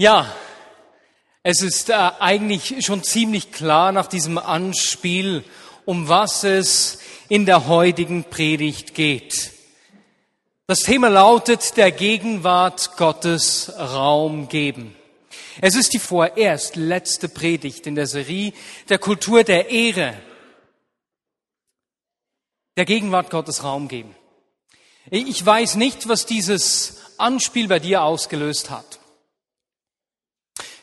Ja, es ist äh, eigentlich schon ziemlich klar nach diesem Anspiel, um was es in der heutigen Predigt geht. Das Thema lautet der Gegenwart Gottes Raum geben. Es ist die vorerst letzte Predigt in der Serie der Kultur der Ehre. Der Gegenwart Gottes Raum geben. Ich weiß nicht, was dieses Anspiel bei dir ausgelöst hat.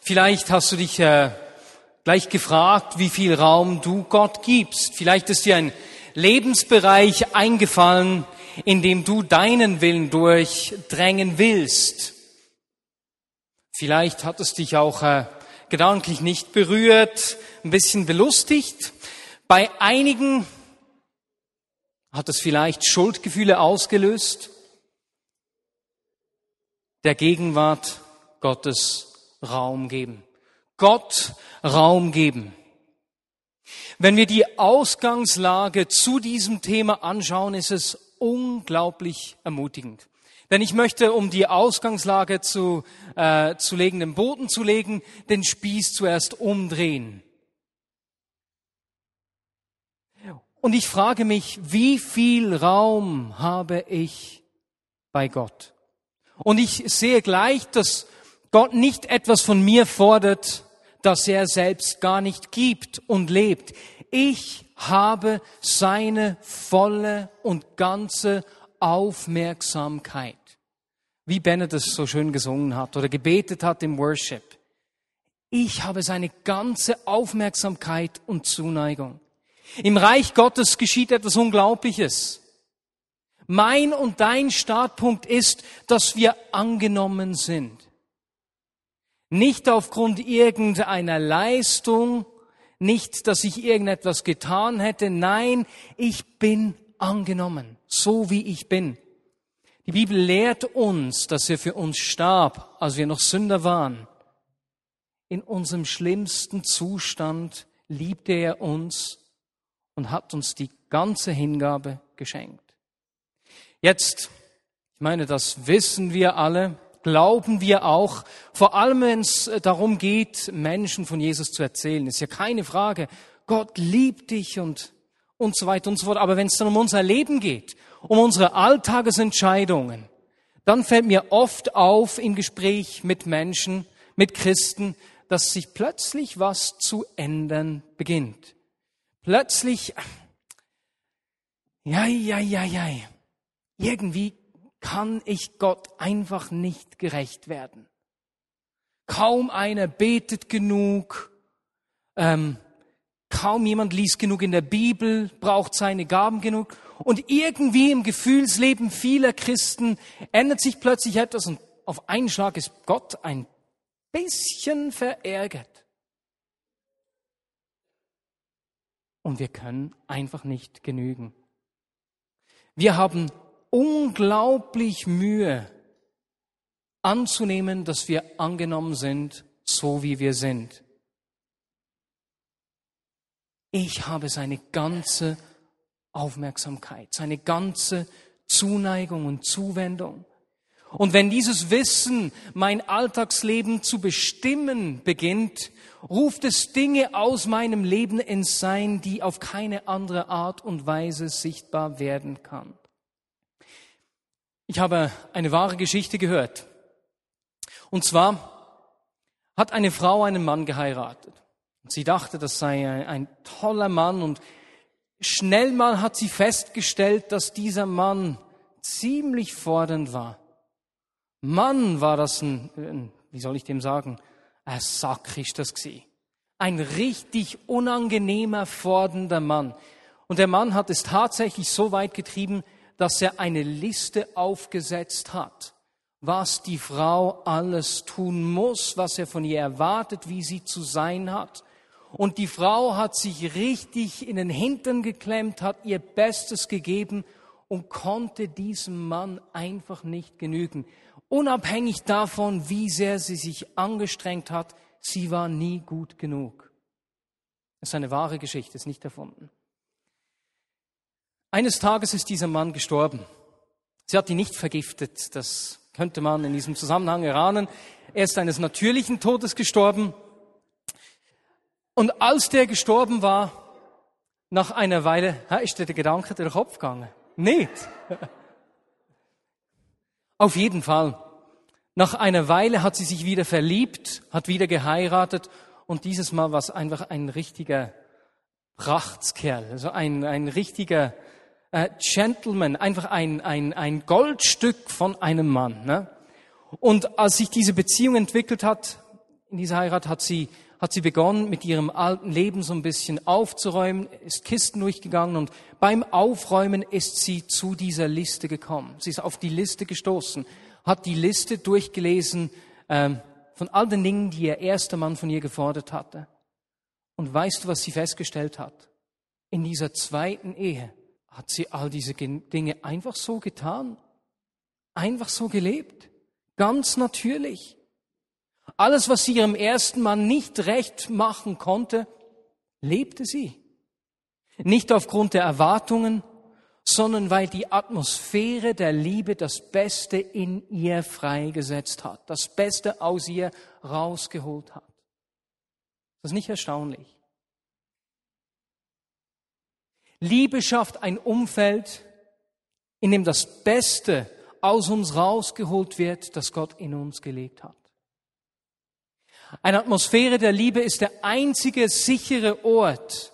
Vielleicht hast du dich äh, gleich gefragt, wie viel Raum du Gott gibst. Vielleicht ist dir ein Lebensbereich eingefallen, in dem du deinen Willen durchdrängen willst. Vielleicht hat es dich auch äh, gedanklich nicht berührt, ein bisschen belustigt. Bei einigen hat es vielleicht Schuldgefühle ausgelöst. Der Gegenwart Gottes Raum geben. Gott Raum geben. Wenn wir die Ausgangslage zu diesem Thema anschauen, ist es unglaublich ermutigend. Denn ich möchte, um die Ausgangslage zu, äh, zu legen, den Boden zu legen, den Spieß zuerst umdrehen. Und ich frage mich, wie viel Raum habe ich bei Gott? Und ich sehe gleich, dass Gott nicht etwas von mir fordert, das er selbst gar nicht gibt und lebt. Ich habe seine volle und ganze Aufmerksamkeit. Wie Bennett es so schön gesungen hat oder gebetet hat im Worship. Ich habe seine ganze Aufmerksamkeit und Zuneigung. Im Reich Gottes geschieht etwas Unglaubliches. Mein und dein Startpunkt ist, dass wir angenommen sind. Nicht aufgrund irgendeiner Leistung, nicht, dass ich irgendetwas getan hätte. Nein, ich bin angenommen, so wie ich bin. Die Bibel lehrt uns, dass er für uns starb, als wir noch Sünder waren. In unserem schlimmsten Zustand liebte er uns und hat uns die ganze Hingabe geschenkt. Jetzt, ich meine, das wissen wir alle, glauben wir auch, vor allem wenn es äh, darum geht, Menschen von Jesus zu erzählen. Ist ja keine Frage. Gott liebt dich und, und so weiter und so fort. Aber wenn es dann um unser Leben geht, um unsere Alltagesentscheidungen, dann fällt mir oft auf im Gespräch mit Menschen, mit Christen, dass sich plötzlich was zu ändern beginnt. Plötzlich, ja, ja, ja, ja, irgendwie kann ich Gott einfach nicht gerecht werden. Kaum einer betet genug, ähm, kaum jemand liest genug in der Bibel, braucht seine Gaben genug. Und irgendwie im Gefühlsleben vieler Christen ändert sich plötzlich etwas und auf einen Schlag ist Gott ein bisschen verärgert. Und wir können einfach nicht genügen. Wir haben unglaublich Mühe anzunehmen, dass wir angenommen sind, so wie wir sind. Ich habe seine ganze Aufmerksamkeit, seine ganze Zuneigung und Zuwendung. Und wenn dieses Wissen mein Alltagsleben zu bestimmen beginnt, ruft es Dinge aus meinem Leben ins Sein, die auf keine andere Art und Weise sichtbar werden kann. Ich habe eine wahre Geschichte gehört. Und zwar hat eine Frau einen Mann geheiratet. Sie dachte, das sei ein, ein, toller Mann und schnell mal hat sie festgestellt, dass dieser Mann ziemlich fordernd war. Mann war das ein, wie soll ich dem sagen, ein Sack ist das gewesen. Ein richtig unangenehmer, fordernder Mann. Und der Mann hat es tatsächlich so weit getrieben, dass er eine Liste aufgesetzt hat, was die Frau alles tun muss, was er von ihr erwartet, wie sie zu sein hat. Und die Frau hat sich richtig in den Hintern geklemmt, hat ihr Bestes gegeben und konnte diesem Mann einfach nicht genügen. Unabhängig davon, wie sehr sie sich angestrengt hat, sie war nie gut genug. Das ist eine wahre Geschichte, ist nicht erfunden. Eines Tages ist dieser Mann gestorben. Sie hat ihn nicht vergiftet, das könnte man in diesem Zusammenhang erahnen. Er ist eines natürlichen Todes gestorben. Und als der gestorben war, nach einer Weile, ist dir der Gedanke durch den Kopf gegangen? Nicht. Auf jeden Fall. Nach einer Weile hat sie sich wieder verliebt, hat wieder geheiratet und dieses Mal war es einfach ein richtiger Prachtskerl, also ein, ein richtiger äh, Gentleman, einfach ein, ein, ein Goldstück von einem Mann. Ne? Und als sich diese Beziehung entwickelt hat, in dieser Heirat hat sie, hat sie begonnen, mit ihrem alten Leben so ein bisschen aufzuräumen, ist Kisten durchgegangen und beim Aufräumen ist sie zu dieser Liste gekommen. Sie ist auf die Liste gestoßen, hat die Liste durchgelesen ähm, von all den Dingen, die ihr erster Mann von ihr gefordert hatte. Und weißt du, was sie festgestellt hat? In dieser zweiten Ehe hat sie all diese Dinge einfach so getan, einfach so gelebt, ganz natürlich. Alles, was sie ihrem ersten Mann nicht recht machen konnte, lebte sie. Nicht aufgrund der Erwartungen, sondern weil die Atmosphäre der Liebe das Beste in ihr freigesetzt hat, das Beste aus ihr rausgeholt hat. Das ist nicht erstaunlich. Liebe schafft ein Umfeld, in dem das Beste aus uns rausgeholt wird, das Gott in uns gelegt hat. Eine Atmosphäre der Liebe ist der einzige sichere Ort,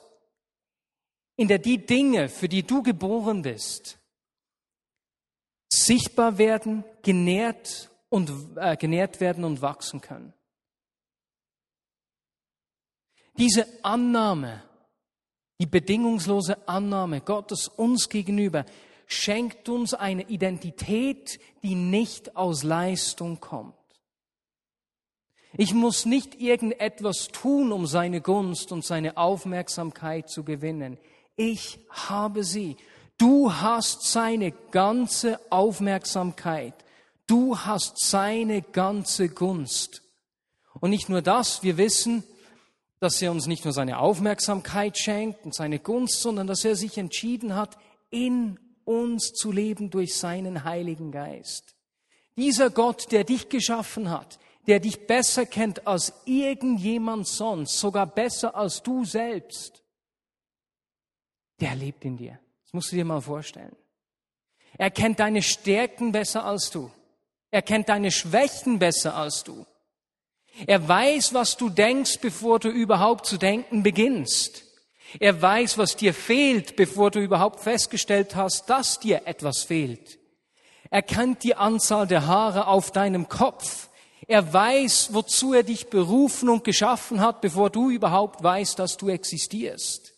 in der die Dinge, für die du geboren bist, sichtbar werden, genährt und äh, genährt werden und wachsen können. Diese Annahme, die bedingungslose Annahme Gottes uns gegenüber, schenkt uns eine Identität, die nicht aus Leistung kommt. Ich muss nicht irgendetwas tun, um seine Gunst und seine Aufmerksamkeit zu gewinnen. Ich habe sie. Du hast seine ganze Aufmerksamkeit. Du hast seine ganze Gunst. Und nicht nur das, wir wissen, dass er uns nicht nur seine Aufmerksamkeit schenkt und seine Gunst, sondern dass er sich entschieden hat, in uns zu leben durch seinen Heiligen Geist. Dieser Gott, der dich geschaffen hat, der dich besser kennt als irgendjemand sonst, sogar besser als du selbst, der lebt in dir. Das musst du dir mal vorstellen. Er kennt deine Stärken besser als du. Er kennt deine Schwächen besser als du. Er weiß, was du denkst, bevor du überhaupt zu denken beginnst. Er weiß, was dir fehlt, bevor du überhaupt festgestellt hast, dass dir etwas fehlt. Er kennt die Anzahl der Haare auf deinem Kopf. Er weiß, wozu er dich berufen und geschaffen hat, bevor du überhaupt weißt, dass du existierst.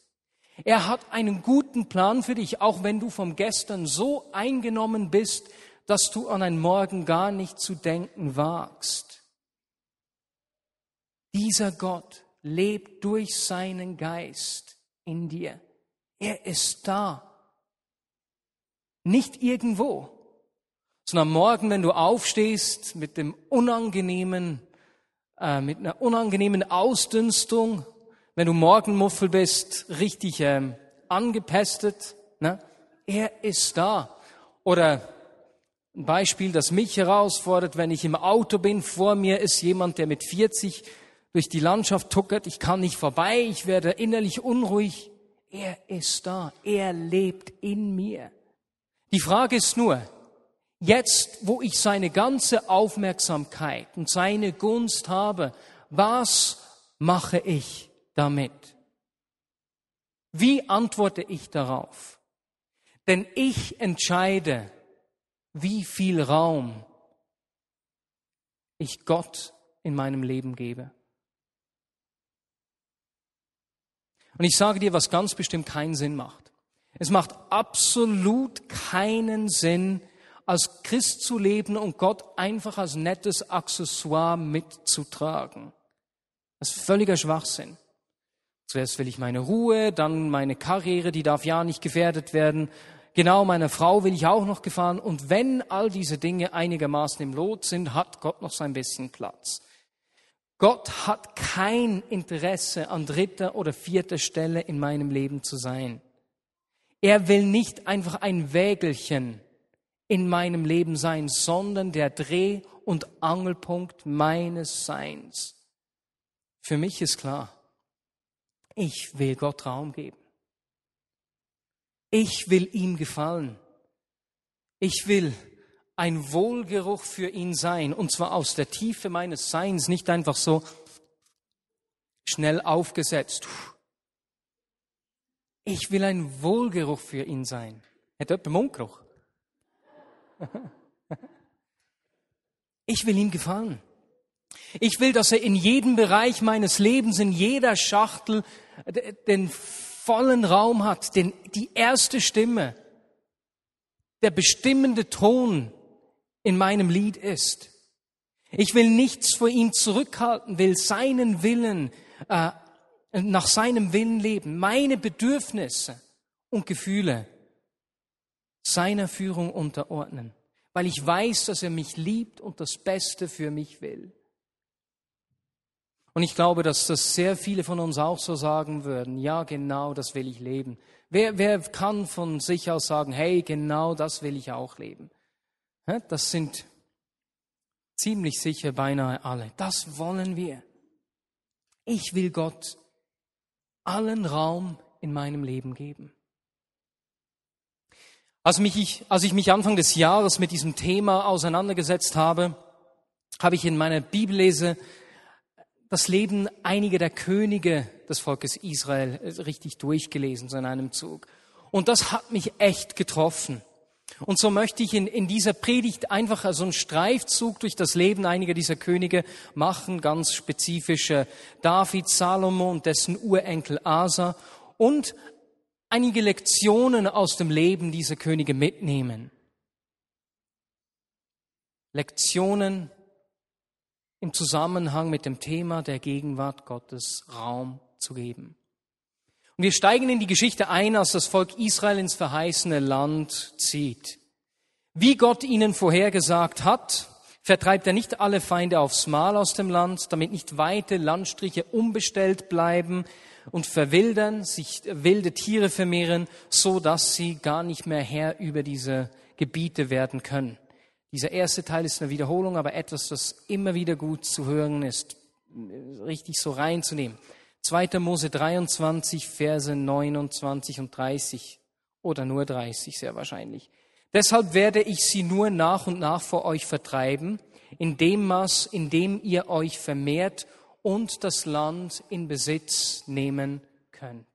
Er hat einen guten Plan für dich, auch wenn du vom Gestern so eingenommen bist, dass du an ein Morgen gar nicht zu denken wagst. Dieser Gott lebt durch seinen Geist in dir. Er ist da. Nicht irgendwo, sondern morgen, wenn du aufstehst mit dem unangenehmen, äh, mit einer unangenehmen Ausdünstung, wenn du Morgenmuffel bist, richtig ähm, angepestet, ne? er ist da. Oder ein Beispiel, das mich herausfordert, wenn ich im Auto bin, vor mir ist jemand, der mit 40 durch die Landschaft tuckert, ich kann nicht vorbei, ich werde innerlich unruhig. Er ist da, er lebt in mir. Die Frage ist nur, jetzt wo ich seine ganze Aufmerksamkeit und seine Gunst habe, was mache ich damit? Wie antworte ich darauf? Denn ich entscheide, wie viel Raum ich Gott in meinem Leben gebe. Und ich sage dir, was ganz bestimmt keinen Sinn macht. Es macht absolut keinen Sinn, als Christ zu leben und Gott einfach als nettes Accessoire mitzutragen. Das ist völliger Schwachsinn. Zuerst will ich meine Ruhe, dann meine Karriere, die darf ja nicht gefährdet werden. Genau, meiner Frau will ich auch noch gefahren. Und wenn all diese Dinge einigermaßen im Lot sind, hat Gott noch sein bisschen Platz. Gott hat kein Interesse an dritter oder vierter Stelle in meinem Leben zu sein. Er will nicht einfach ein Wägelchen in meinem Leben sein, sondern der Dreh- und Angelpunkt meines Seins. Für mich ist klar, ich will Gott Raum geben. Ich will ihm gefallen. Ich will ein Wohlgeruch für ihn sein, und zwar aus der Tiefe meines Seins, nicht einfach so schnell aufgesetzt. Ich will ein Wohlgeruch für ihn sein. Hat jemand Mundgeruch? Ich will ihm gefallen. Ich will, dass er in jedem Bereich meines Lebens, in jeder Schachtel den vollen Raum hat, den, die erste Stimme, der bestimmende Ton in meinem Lied ist. Ich will nichts vor ihm zurückhalten, will seinen Willen, äh, nach seinem Willen leben, meine Bedürfnisse und Gefühle seiner Führung unterordnen, weil ich weiß, dass er mich liebt und das Beste für mich will. Und ich glaube, dass das sehr viele von uns auch so sagen würden. Ja, genau, das will ich leben. Wer, wer kann von sich aus sagen, hey, genau das will ich auch leben? Das sind ziemlich sicher beinahe alle. Das wollen wir. Ich will Gott allen Raum in meinem Leben geben. Als, mich, als ich mich Anfang des Jahres mit diesem Thema auseinandergesetzt habe, habe ich in meiner Bibellese das Leben einiger der Könige des Volkes Israel richtig durchgelesen, so in einem Zug. Und das hat mich echt getroffen. Und so möchte ich in, in dieser Predigt einfach so einen Streifzug durch das Leben einiger dieser Könige machen, ganz spezifische David, Salomo und dessen Urenkel Asa und einige Lektionen aus dem Leben dieser Könige mitnehmen. Lektionen im Zusammenhang mit dem Thema der Gegenwart Gottes Raum zu geben. Und wir steigen in die Geschichte ein, als das Volk Israel ins verheißene Land zieht. Wie Gott ihnen vorhergesagt hat, vertreibt er nicht alle Feinde aufs Mal aus dem Land, damit nicht weite Landstriche unbestellt bleiben, und verwildern, sich wilde Tiere vermehren, so dass sie gar nicht mehr Herr über diese Gebiete werden können. Dieser erste Teil ist eine Wiederholung, aber etwas, das immer wieder gut zu hören ist, richtig so reinzunehmen. 2. Mose 23, Verse 29 und 30 oder nur 30 sehr wahrscheinlich. Deshalb werde ich sie nur nach und nach vor euch vertreiben, in dem Maß, in dem ihr euch vermehrt und das Land in Besitz nehmen könnt.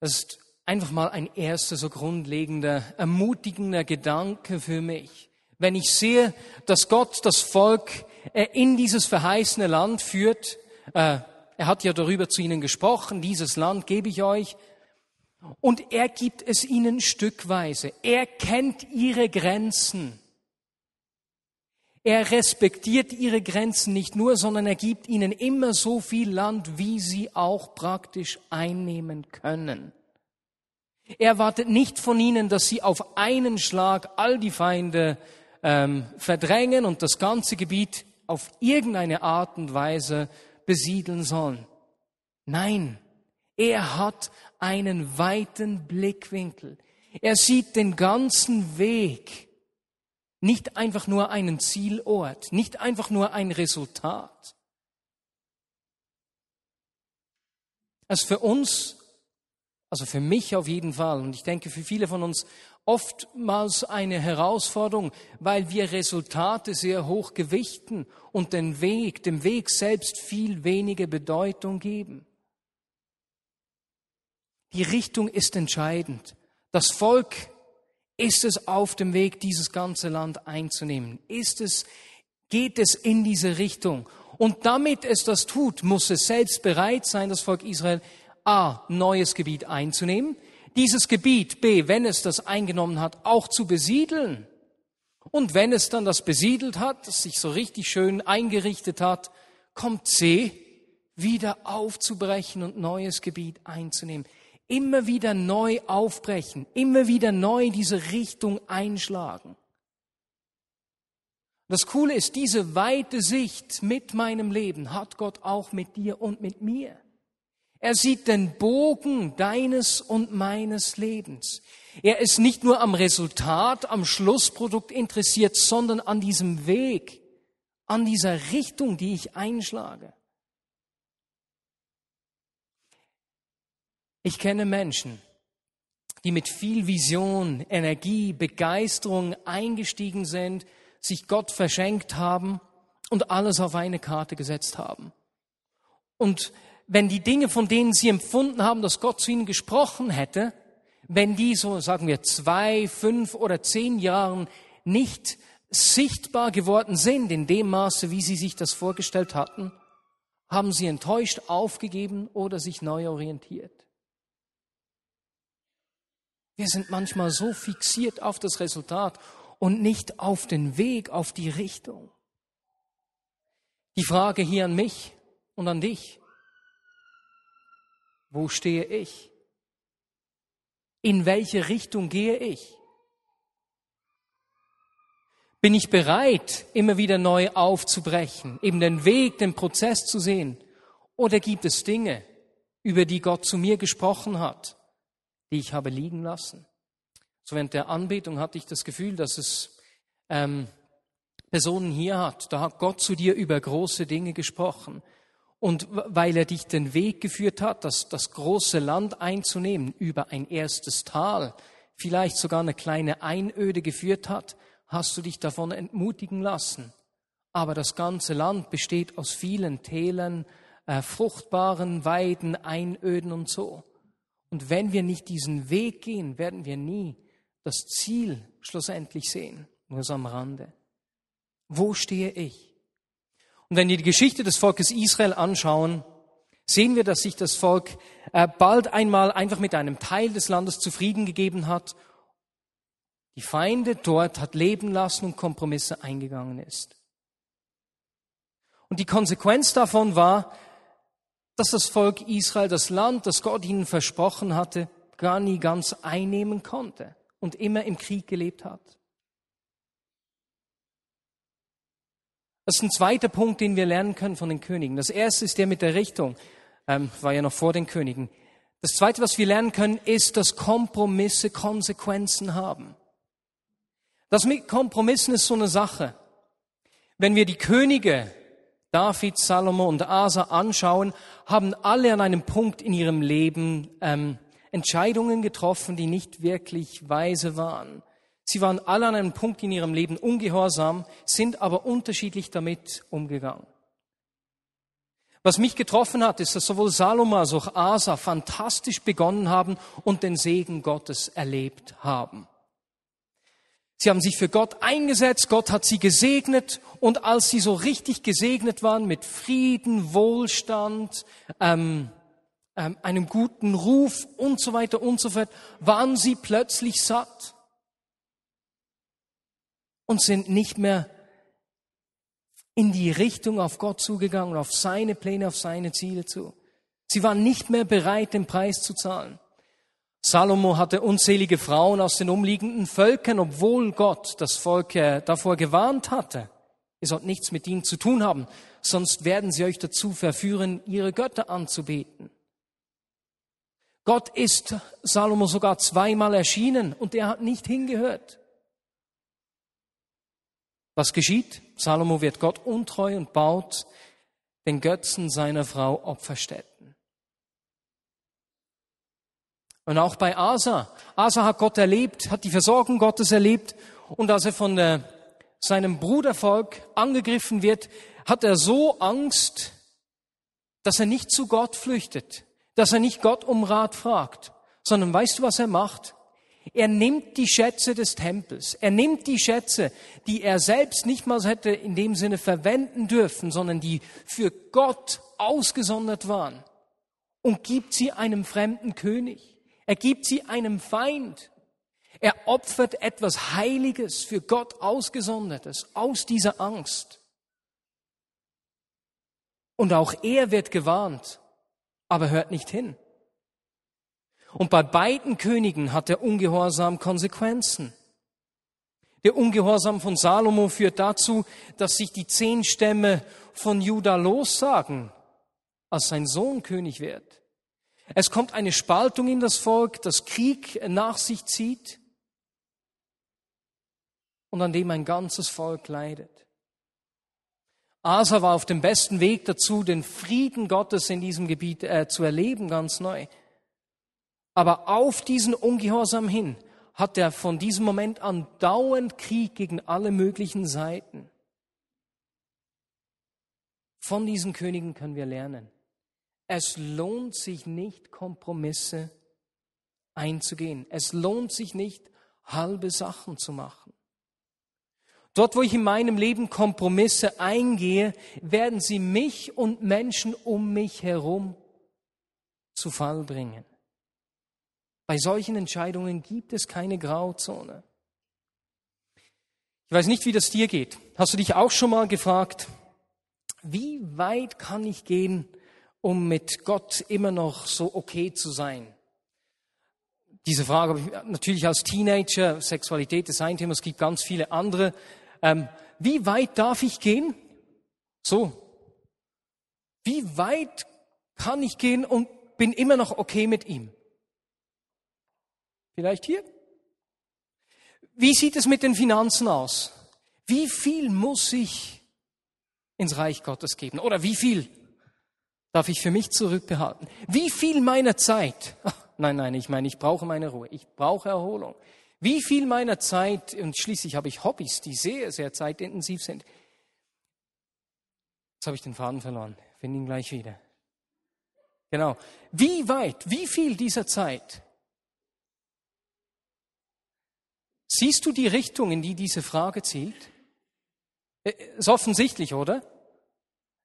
Das ist einfach mal ein erster so grundlegender, ermutigender Gedanke für mich. Wenn ich sehe, dass Gott das Volk äh, in dieses verheißene Land führt, äh, er hat ja darüber zu ihnen gesprochen, dieses Land gebe ich euch, und er gibt es ihnen stückweise. Er kennt ihre Grenzen. Er respektiert ihre Grenzen nicht nur, sondern er gibt ihnen immer so viel Land, wie sie auch praktisch einnehmen können. Er wartet nicht von ihnen, dass sie auf einen Schlag all die Feinde ähm, verdrängen und das ganze Gebiet auf irgendeine Art und Weise besiedeln sollen. Nein, er hat einen weiten Blickwinkel. Er sieht den ganzen Weg nicht einfach nur einen Zielort, nicht einfach nur ein Resultat. Also für uns, also für mich auf jeden Fall und ich denke für viele von uns oftmals eine Herausforderung, weil wir Resultate sehr hoch gewichten und den Weg, dem Weg selbst viel weniger Bedeutung geben. Die Richtung ist entscheidend. Das Volk ist es auf dem Weg, dieses ganze Land einzunehmen? Ist es, geht es in diese Richtung? Und damit es das tut, muss es selbst bereit sein, das Volk Israel, A, neues Gebiet einzunehmen, dieses Gebiet, B, wenn es das eingenommen hat, auch zu besiedeln. Und wenn es dann das besiedelt hat, das sich so richtig schön eingerichtet hat, kommt C, wieder aufzubrechen und neues Gebiet einzunehmen immer wieder neu aufbrechen, immer wieder neu diese Richtung einschlagen. Das Coole ist, diese weite Sicht mit meinem Leben hat Gott auch mit dir und mit mir. Er sieht den Bogen deines und meines Lebens. Er ist nicht nur am Resultat, am Schlussprodukt interessiert, sondern an diesem Weg, an dieser Richtung, die ich einschlage. Ich kenne Menschen, die mit viel Vision, Energie, Begeisterung eingestiegen sind, sich Gott verschenkt haben und alles auf eine Karte gesetzt haben. Und wenn die Dinge, von denen sie empfunden haben, dass Gott zu ihnen gesprochen hätte, wenn die so, sagen wir, zwei, fünf oder zehn Jahren nicht sichtbar geworden sind in dem Maße, wie sie sich das vorgestellt hatten, haben sie enttäuscht aufgegeben oder sich neu orientiert. Wir sind manchmal so fixiert auf das Resultat und nicht auf den Weg, auf die Richtung. Die Frage hier an mich und an dich. Wo stehe ich? In welche Richtung gehe ich? Bin ich bereit, immer wieder neu aufzubrechen, eben den Weg, den Prozess zu sehen? Oder gibt es Dinge, über die Gott zu mir gesprochen hat, die ich habe liegen lassen. So während der Anbetung hatte ich das Gefühl, dass es ähm, Personen hier hat. Da hat Gott zu dir über große Dinge gesprochen. Und weil er dich den Weg geführt hat, das, das große Land einzunehmen, über ein erstes Tal, vielleicht sogar eine kleine Einöde geführt hat, hast du dich davon entmutigen lassen. Aber das ganze Land besteht aus vielen Tälern, äh, fruchtbaren Weiden, Einöden und so. Und wenn wir nicht diesen Weg gehen, werden wir nie das Ziel schlussendlich sehen, nur so am Rande. Wo stehe ich? Und wenn wir die Geschichte des Volkes Israel anschauen, sehen wir, dass sich das Volk äh, bald einmal einfach mit einem Teil des Landes zufrieden gegeben hat, die Feinde dort hat leben lassen und Kompromisse eingegangen ist. Und die Konsequenz davon war, dass das Volk Israel das Land, das Gott ihnen versprochen hatte, gar nie ganz einnehmen konnte und immer im Krieg gelebt hat. Das ist ein zweiter Punkt, den wir lernen können von den Königen. Das erste ist der mit der Richtung, ähm, war ja noch vor den Königen. Das zweite, was wir lernen können, ist, dass Kompromisse Konsequenzen haben. Das mit Kompromissen ist so eine Sache. Wenn wir die Könige David, Salomo und Asa anschauen, haben alle an einem Punkt in ihrem Leben ähm, Entscheidungen getroffen, die nicht wirklich weise waren. Sie waren alle an einem Punkt in ihrem Leben ungehorsam, sind aber unterschiedlich damit umgegangen. Was mich getroffen hat, ist, dass sowohl Salomo als auch Asa fantastisch begonnen haben und den Segen Gottes erlebt haben. Sie haben sich für Gott eingesetzt, Gott hat sie gesegnet und als sie so richtig gesegnet waren mit Frieden, Wohlstand, ähm, ähm, einem guten Ruf und so weiter und so fort, waren sie plötzlich satt und sind nicht mehr in die Richtung auf Gott zugegangen, auf seine Pläne, auf seine Ziele zu. Sie waren nicht mehr bereit, den Preis zu zahlen. Salomo hatte unzählige Frauen aus den umliegenden Völkern, obwohl Gott das Volk davor gewarnt hatte. Ihr sollt nichts mit ihnen zu tun haben, sonst werden sie euch dazu verführen, ihre Götter anzubeten. Gott ist Salomo sogar zweimal erschienen und er hat nicht hingehört. Was geschieht? Salomo wird Gott untreu und baut den Götzen seiner Frau Opferstätten. Und auch bei Asa. Asa hat Gott erlebt, hat die Versorgung Gottes erlebt. Und als er von äh, seinem Brudervolk angegriffen wird, hat er so Angst, dass er nicht zu Gott flüchtet, dass er nicht Gott um Rat fragt, sondern weißt du, was er macht? Er nimmt die Schätze des Tempels. Er nimmt die Schätze, die er selbst nicht mal hätte in dem Sinne verwenden dürfen, sondern die für Gott ausgesondert waren und gibt sie einem fremden König. Er gibt sie einem Feind. Er opfert etwas Heiliges, für Gott ausgesondertes, aus dieser Angst. Und auch er wird gewarnt, aber hört nicht hin. Und bei beiden Königen hat der Ungehorsam Konsequenzen. Der Ungehorsam von Salomo führt dazu, dass sich die zehn Stämme von Juda lossagen, als sein Sohn König wird. Es kommt eine Spaltung in das Volk, das Krieg nach sich zieht und an dem ein ganzes Volk leidet. Asa war auf dem besten Weg dazu, den Frieden Gottes in diesem Gebiet äh, zu erleben, ganz neu. Aber auf diesen Ungehorsam hin hat er von diesem Moment an dauernd Krieg gegen alle möglichen Seiten. Von diesen Königen können wir lernen. Es lohnt sich nicht, Kompromisse einzugehen. Es lohnt sich nicht, halbe Sachen zu machen. Dort, wo ich in meinem Leben Kompromisse eingehe, werden sie mich und Menschen um mich herum zu Fall bringen. Bei solchen Entscheidungen gibt es keine Grauzone. Ich weiß nicht, wie das dir geht. Hast du dich auch schon mal gefragt, wie weit kann ich gehen, um mit Gott immer noch so okay zu sein? Diese Frage habe ich natürlich als Teenager, Sexualität ist ein Thema, es gibt ganz viele andere. Ähm, wie weit darf ich gehen? So. Wie weit kann ich gehen und bin immer noch okay mit ihm? Vielleicht hier? Wie sieht es mit den Finanzen aus? Wie viel muss ich ins Reich Gottes geben? Oder wie viel darf ich für mich zurückbehalten? Wie viel meiner Zeit? Nein, nein, ich meine, ich brauche meine Ruhe, ich brauche Erholung. Wie viel meiner Zeit, und schließlich habe ich Hobbys, die sehr, sehr zeitintensiv sind. Jetzt habe ich den Faden verloren, finde ihn gleich wieder. Genau. Wie weit, wie viel dieser Zeit? Siehst du die Richtung, in die diese Frage zielt? Äh, ist offensichtlich, oder?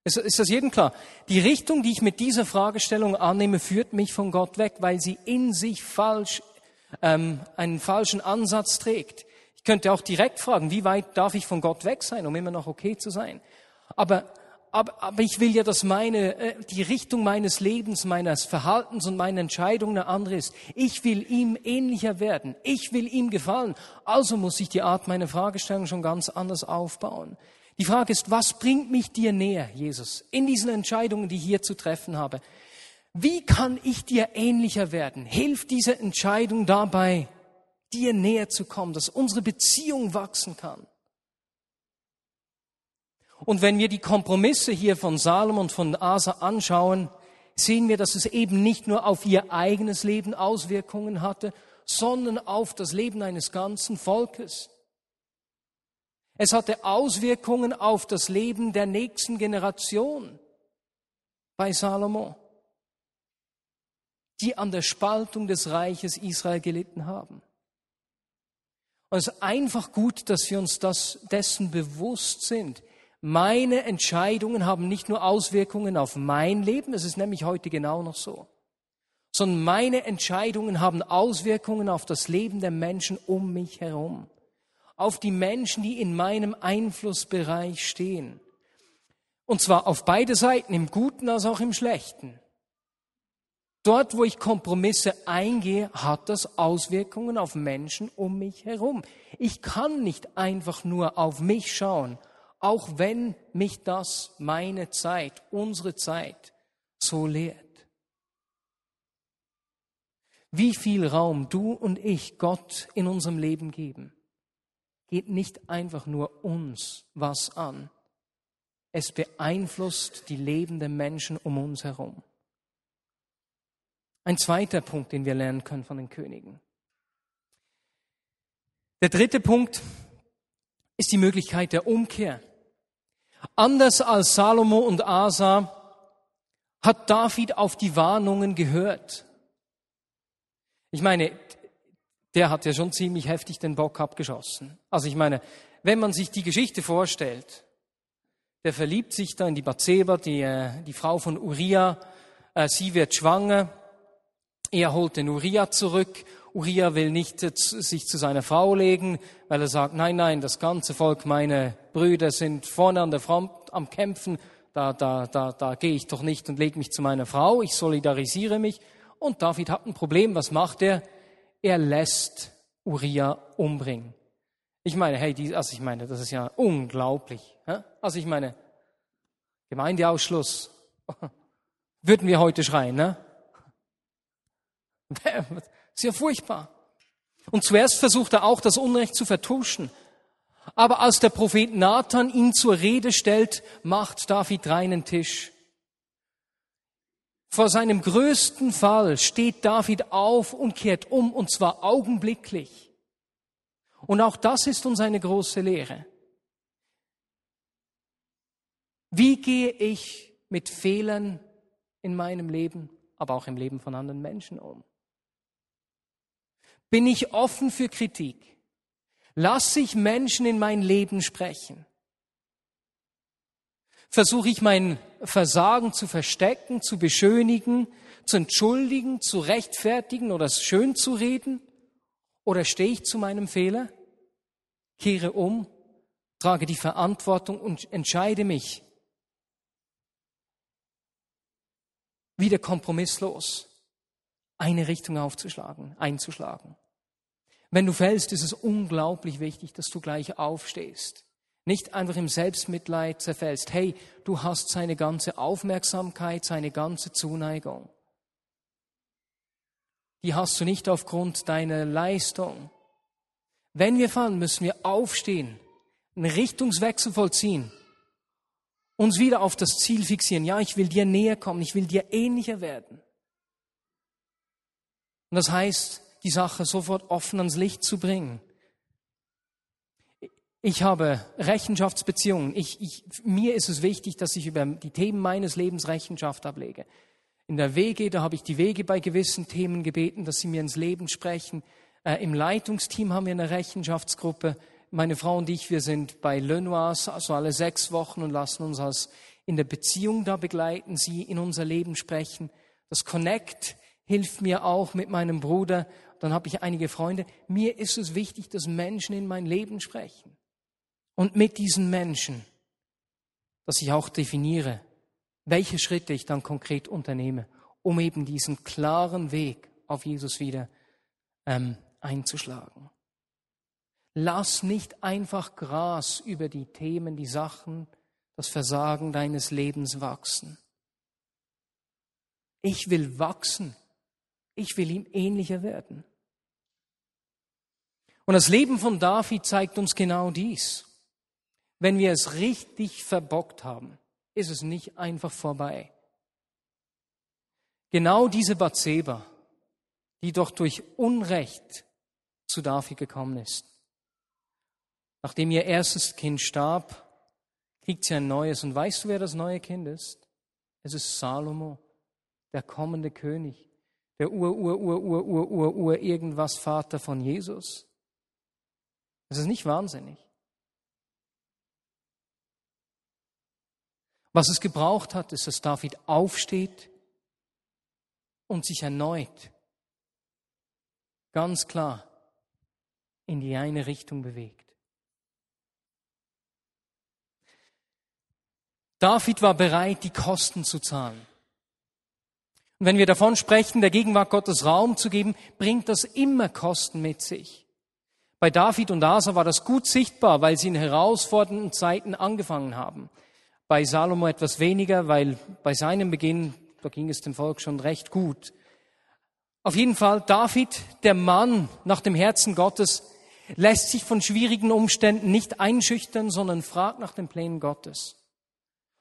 Ist, ist das jedem klar? Die Richtung, die ich mit dieser Fragestellung annehme, führt mich von Gott weg, weil sie in sich falsch, ähm, einen falschen Ansatz trägt. Ich könnte auch direkt fragen, wie weit darf ich von Gott weg sein, um immer noch okay zu sein? Aber aber, aber ich will ja, dass meine, äh, die Richtung meines Lebens, meines Verhaltens und meiner Entscheidungen eine andere ist. Ich will ihm ähnlicher werden. Ich will ihm gefallen. Also muss ich die Art meiner Fragestellung schon ganz anders aufbauen. Die Frage ist, was bringt mich dir näher, Jesus, in diesen Entscheidungen, die ich hier zu treffen habe? Wie kann ich dir ähnlicher werden? Hilft diese Entscheidung dabei, dir näher zu kommen, dass unsere Beziehung wachsen kann? Und wenn wir die Kompromisse hier von Salom und von Asa anschauen, sehen wir, dass es eben nicht nur auf ihr eigenes Leben Auswirkungen hatte, sondern auf das Leben eines ganzen Volkes. Es hatte Auswirkungen auf das Leben der nächsten Generation bei Salomo, die an der Spaltung des Reiches Israel gelitten haben. Und es ist einfach gut, dass wir uns das dessen bewusst sind. Meine Entscheidungen haben nicht nur Auswirkungen auf mein Leben, es ist nämlich heute genau noch so, sondern meine Entscheidungen haben Auswirkungen auf das Leben der Menschen um mich herum, auf die Menschen, die in meinem Einflussbereich stehen. Und zwar auf beide Seiten, im Guten als auch im Schlechten. Dort, wo ich Kompromisse eingehe, hat das Auswirkungen auf Menschen um mich herum. Ich kann nicht einfach nur auf mich schauen auch wenn mich das meine Zeit, unsere Zeit so lehrt. Wie viel Raum du und ich Gott in unserem Leben geben, geht nicht einfach nur uns was an. Es beeinflusst die Leben der Menschen um uns herum. Ein zweiter Punkt, den wir lernen können von den Königen. Der dritte Punkt ist die Möglichkeit der Umkehr. Anders als Salomo und Asa hat David auf die Warnungen gehört. Ich meine, der hat ja schon ziemlich heftig den Bock abgeschossen. Also ich meine, wenn man sich die Geschichte vorstellt, der verliebt sich da in die Bathseba, die, äh, die Frau von Uriah, äh, sie wird schwanger, er holt den Uriah zurück Uriah will nicht sich zu seiner Frau legen, weil er sagt, nein, nein, das ganze Volk, meine Brüder sind vorne an der Front am Kämpfen, da, da, da, da gehe ich doch nicht und lege mich zu meiner Frau, ich solidarisiere mich. Und David hat ein Problem, was macht er? Er lässt Uriah umbringen. Ich meine, hey, die, also ich meine, das ist ja unglaublich. Also ich meine, Gemeindeausschluss, würden wir heute schreien, ne? Sehr furchtbar. Und zuerst versucht er auch, das Unrecht zu vertuschen. Aber als der Prophet Nathan ihn zur Rede stellt, macht David reinen Tisch. Vor seinem größten Fall steht David auf und kehrt um, und zwar augenblicklich. Und auch das ist uns eine große Lehre. Wie gehe ich mit Fehlern in meinem Leben, aber auch im Leben von anderen Menschen um? Bin ich offen für Kritik? Lass ich Menschen in mein Leben sprechen? Versuche ich mein Versagen zu verstecken, zu beschönigen, zu entschuldigen, zu rechtfertigen oder schön zu reden? Oder stehe ich zu meinem Fehler, kehre um, trage die Verantwortung und entscheide mich wieder kompromisslos eine Richtung aufzuschlagen, einzuschlagen. Wenn du fällst, ist es unglaublich wichtig, dass du gleich aufstehst. Nicht einfach im Selbstmitleid zerfällst. Hey, du hast seine ganze Aufmerksamkeit, seine ganze Zuneigung. Die hast du nicht aufgrund deiner Leistung. Wenn wir fallen, müssen wir aufstehen, einen Richtungswechsel vollziehen, uns wieder auf das Ziel fixieren. Ja, ich will dir näher kommen, ich will dir ähnlicher werden. Und das heißt, die Sache sofort offen ans Licht zu bringen. Ich habe Rechenschaftsbeziehungen. Ich, ich, mir ist es wichtig, dass ich über die Themen meines Lebens Rechenschaft ablege. In der Wege, da habe ich die Wege bei gewissen Themen gebeten, dass sie mir ins Leben sprechen. Äh, Im Leitungsteam haben wir eine Rechenschaftsgruppe. Meine Frau und ich, wir sind bei Lenois, also alle sechs Wochen und lassen uns als in der Beziehung da begleiten, sie in unser Leben sprechen. Das Connect hilft mir auch mit meinem Bruder. Dann habe ich einige Freunde. Mir ist es wichtig, dass Menschen in mein Leben sprechen. Und mit diesen Menschen, dass ich auch definiere, welche Schritte ich dann konkret unternehme, um eben diesen klaren Weg auf Jesus wieder ähm, einzuschlagen. Lass nicht einfach Gras über die Themen, die Sachen, das Versagen deines Lebens wachsen. Ich will wachsen. Ich will ihm ähnlicher werden. Und das Leben von David zeigt uns genau dies. Wenn wir es richtig verbockt haben, ist es nicht einfach vorbei. Genau diese Bathseba, die doch durch Unrecht zu David gekommen ist. Nachdem ihr erstes Kind starb, kriegt sie ein neues. Und weißt du, wer das neue Kind ist? Es ist Salomo, der kommende König, der Ur, Ur, Ur, Ur, Ur, Ur, Ur, irgendwas Vater von Jesus. Das ist nicht wahnsinnig. Was es gebraucht hat, ist, dass David aufsteht und sich erneut ganz klar in die eine Richtung bewegt. David war bereit, die Kosten zu zahlen. Und wenn wir davon sprechen, der Gegenwart Gottes Raum zu geben, bringt das immer Kosten mit sich. Bei David und Asa war das gut sichtbar, weil sie in herausfordernden Zeiten angefangen haben. Bei Salomo etwas weniger, weil bei seinem Beginn, da ging es dem Volk schon recht gut. Auf jeden Fall, David, der Mann nach dem Herzen Gottes, lässt sich von schwierigen Umständen nicht einschüchtern, sondern fragt nach den Plänen Gottes.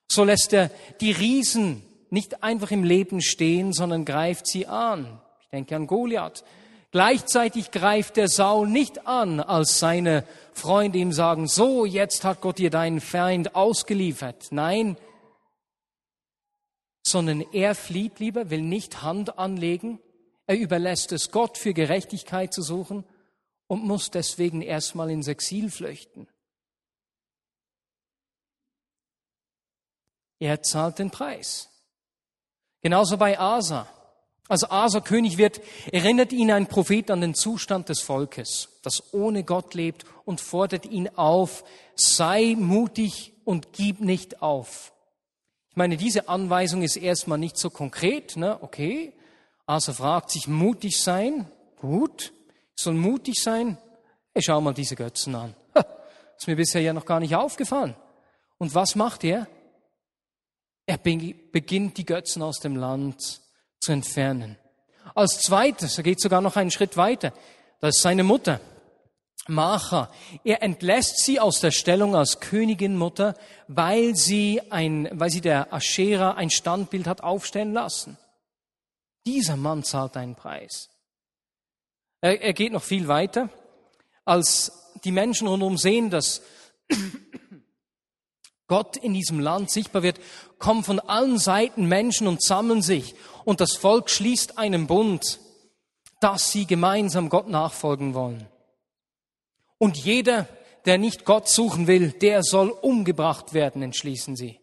So lässt er die Riesen nicht einfach im Leben stehen, sondern greift sie an. Ich denke an Goliath. Gleichzeitig greift der Saul nicht an, als seine Freunde ihm sagen, so, jetzt hat Gott dir deinen Feind ausgeliefert. Nein, sondern er flieht lieber, will nicht Hand anlegen, er überlässt es Gott für Gerechtigkeit zu suchen und muss deswegen erstmal ins Exil flüchten. Er zahlt den Preis. Genauso bei Asa. Als Asa König wird, erinnert ihn ein Prophet an den Zustand des Volkes, das ohne Gott lebt und fordert ihn auf, sei mutig und gib nicht auf. Ich meine, diese Anweisung ist erstmal nicht so konkret, ne? Okay. Asa fragt sich, mutig sein? Gut. Ich soll mutig sein? Hey, schau mal diese Götzen an. Ha, ist mir bisher ja noch gar nicht aufgefallen. Und was macht er? Er beginnt die Götzen aus dem Land zu entfernen. Als zweites, er geht sogar noch einen Schritt weiter, das ist seine Mutter, Macha. Er entlässt sie aus der Stellung als Königin Mutter, weil sie ein, weil sie der Aschera ein Standbild hat aufstellen lassen. Dieser Mann zahlt einen Preis. Er, er geht noch viel weiter. Als die Menschen rundherum sehen, dass Gott in diesem Land sichtbar wird, kommen von allen Seiten Menschen und sammeln sich. Und das Volk schließt einen Bund, dass sie gemeinsam Gott nachfolgen wollen. Und jeder, der nicht Gott suchen will, der soll umgebracht werden, entschließen sie.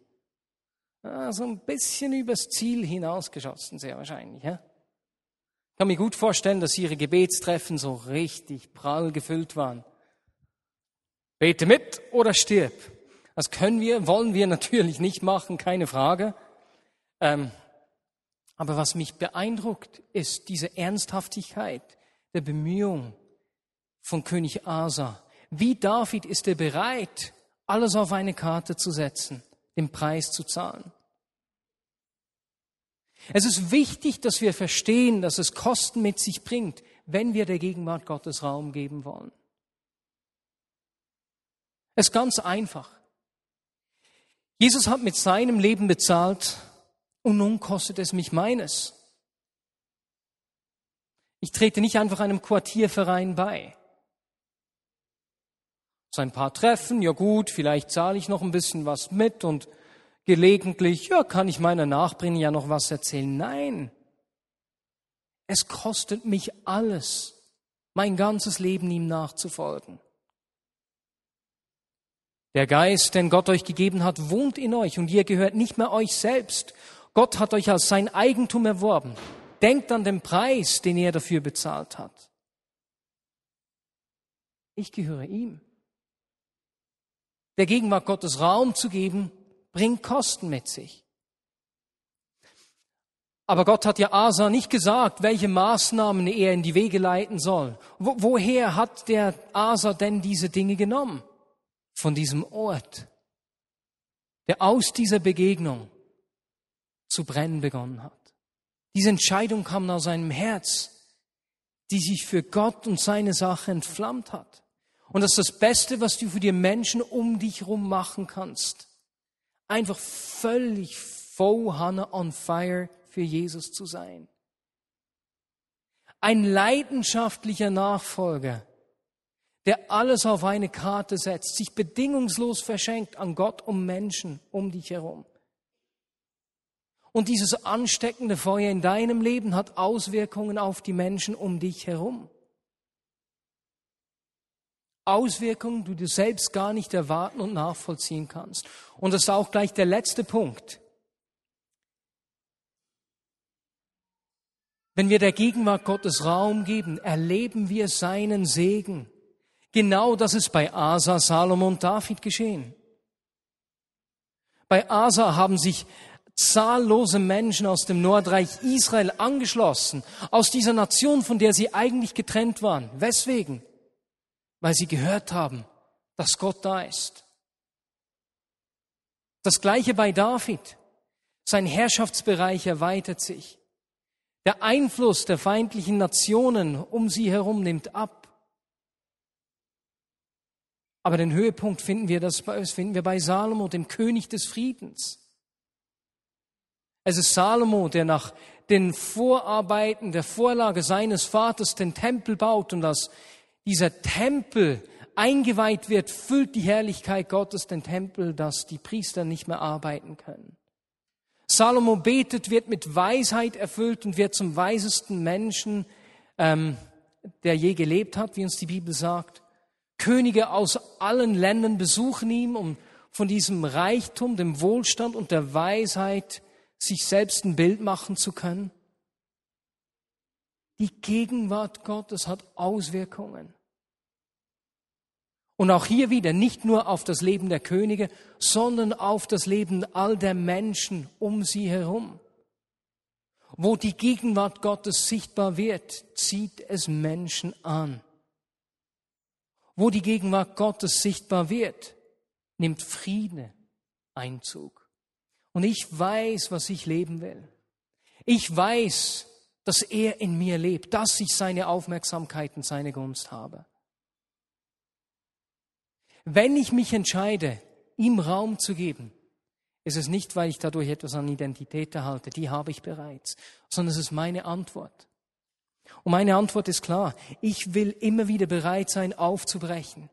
Ah, so ein bisschen übers Ziel hinausgeschossen, sehr wahrscheinlich. Ja? Ich kann mir gut vorstellen, dass ihre Gebetstreffen so richtig prall gefüllt waren. Bete mit oder stirb. Das können wir, wollen wir natürlich nicht machen, keine Frage. Ähm, aber was mich beeindruckt, ist diese Ernsthaftigkeit der Bemühung von König Asa. Wie David ist er bereit, alles auf eine Karte zu setzen, den Preis zu zahlen. Es ist wichtig, dass wir verstehen, dass es Kosten mit sich bringt, wenn wir der Gegenwart Gottes Raum geben wollen. Es ist ganz einfach. Jesus hat mit seinem Leben bezahlt und nun kostet es mich meines. Ich trete nicht einfach einem Quartierverein bei. So ein paar Treffen, ja gut, vielleicht zahle ich noch ein bisschen was mit und gelegentlich, ja, kann ich meiner Nachbringen ja noch was erzählen. Nein, es kostet mich alles, mein ganzes Leben ihm nachzufolgen. Der Geist, den Gott euch gegeben hat, wohnt in euch und ihr gehört nicht mehr euch selbst. Gott hat euch als sein Eigentum erworben. Denkt an den Preis, den er dafür bezahlt hat. Ich gehöre ihm. Der Gegenwart Gottes Raum zu geben, bringt Kosten mit sich. Aber Gott hat ja Asa nicht gesagt, welche Maßnahmen er in die Wege leiten soll. Wo, woher hat der Asa denn diese Dinge genommen? von diesem Ort, der aus dieser Begegnung zu brennen begonnen hat. Diese Entscheidung kam aus seinem Herz, die sich für Gott und seine Sache entflammt hat. Und das ist das Beste, was du für die Menschen um dich herum machen kannst. Einfach völlig voll Hannah on fire für Jesus zu sein. Ein leidenschaftlicher Nachfolger der alles auf eine Karte setzt, sich bedingungslos verschenkt an Gott und Menschen um dich herum. Und dieses ansteckende Feuer in deinem Leben hat Auswirkungen auf die Menschen um dich herum. Auswirkungen, die du selbst gar nicht erwarten und nachvollziehen kannst. Und das ist auch gleich der letzte Punkt. Wenn wir der Gegenwart Gottes Raum geben, erleben wir seinen Segen. Genau das ist bei Asa, Salomon und David geschehen. Bei Asa haben sich zahllose Menschen aus dem Nordreich Israel angeschlossen, aus dieser Nation, von der sie eigentlich getrennt waren. Weswegen? Weil sie gehört haben, dass Gott da ist. Das gleiche bei David. Sein Herrschaftsbereich erweitert sich. Der Einfluss der feindlichen Nationen um sie herum nimmt ab. Aber den Höhepunkt finden wir, das finden wir bei Salomo, dem König des Friedens. Es ist Salomo, der nach den Vorarbeiten der Vorlage seines Vaters den Tempel baut und dass dieser Tempel eingeweiht wird, füllt die Herrlichkeit Gottes den Tempel, dass die Priester nicht mehr arbeiten können. Salomo betet, wird mit Weisheit erfüllt und wird zum weisesten Menschen, ähm, der je gelebt hat, wie uns die Bibel sagt. Könige aus allen Ländern besuchen ihn, um von diesem Reichtum, dem Wohlstand und der Weisheit sich selbst ein Bild machen zu können. Die Gegenwart Gottes hat Auswirkungen. Und auch hier wieder nicht nur auf das Leben der Könige, sondern auf das Leben all der Menschen um sie herum. Wo die Gegenwart Gottes sichtbar wird, zieht es Menschen an. Wo die Gegenwart Gottes sichtbar wird, nimmt Friede Einzug. Und ich weiß, was ich leben will. Ich weiß, dass er in mir lebt, dass ich seine Aufmerksamkeit und seine Gunst habe. Wenn ich mich entscheide, ihm Raum zu geben, ist es nicht, weil ich dadurch etwas an Identität erhalte, die habe ich bereits, sondern es ist meine Antwort. Und meine Antwort ist klar, ich will immer wieder bereit sein, aufzubrechen.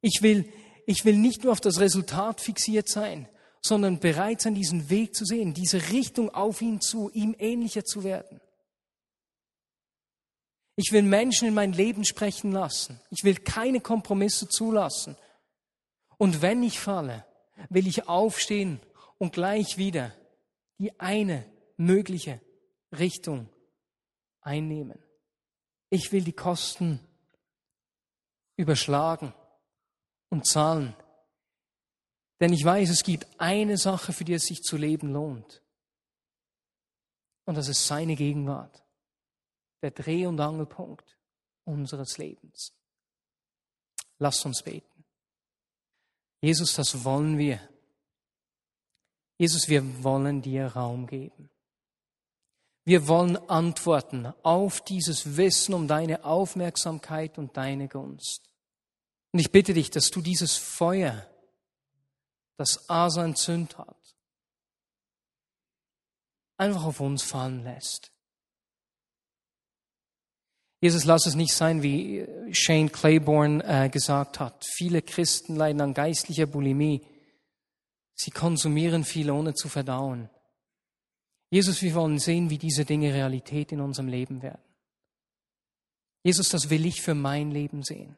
Ich will, ich will nicht nur auf das Resultat fixiert sein, sondern bereit sein, diesen Weg zu sehen, diese Richtung auf ihn zu, ihm ähnlicher zu werden. Ich will Menschen in mein Leben sprechen lassen. Ich will keine Kompromisse zulassen. Und wenn ich falle, will ich aufstehen und gleich wieder die eine mögliche Richtung einnehmen. Ich will die Kosten überschlagen und zahlen. Denn ich weiß, es gibt eine Sache, für die es sich zu leben lohnt. Und das ist seine Gegenwart. Der Dreh- und Angelpunkt unseres Lebens. Lasst uns beten. Jesus, das wollen wir. Jesus, wir wollen dir Raum geben. Wir wollen antworten auf dieses Wissen um deine Aufmerksamkeit und deine Gunst. Und ich bitte dich, dass du dieses Feuer, das Asa entzündet hat, einfach auf uns fallen lässt. Jesus, lass es nicht sein, wie Shane Claiborne äh, gesagt hat. Viele Christen leiden an geistlicher Bulimie. Sie konsumieren viel, ohne zu verdauen. Jesus, wir wollen sehen, wie diese Dinge Realität in unserem Leben werden. Jesus, das will ich für mein Leben sehen.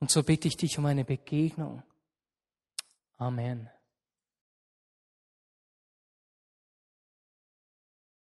Und so bitte ich dich um eine Begegnung. Amen.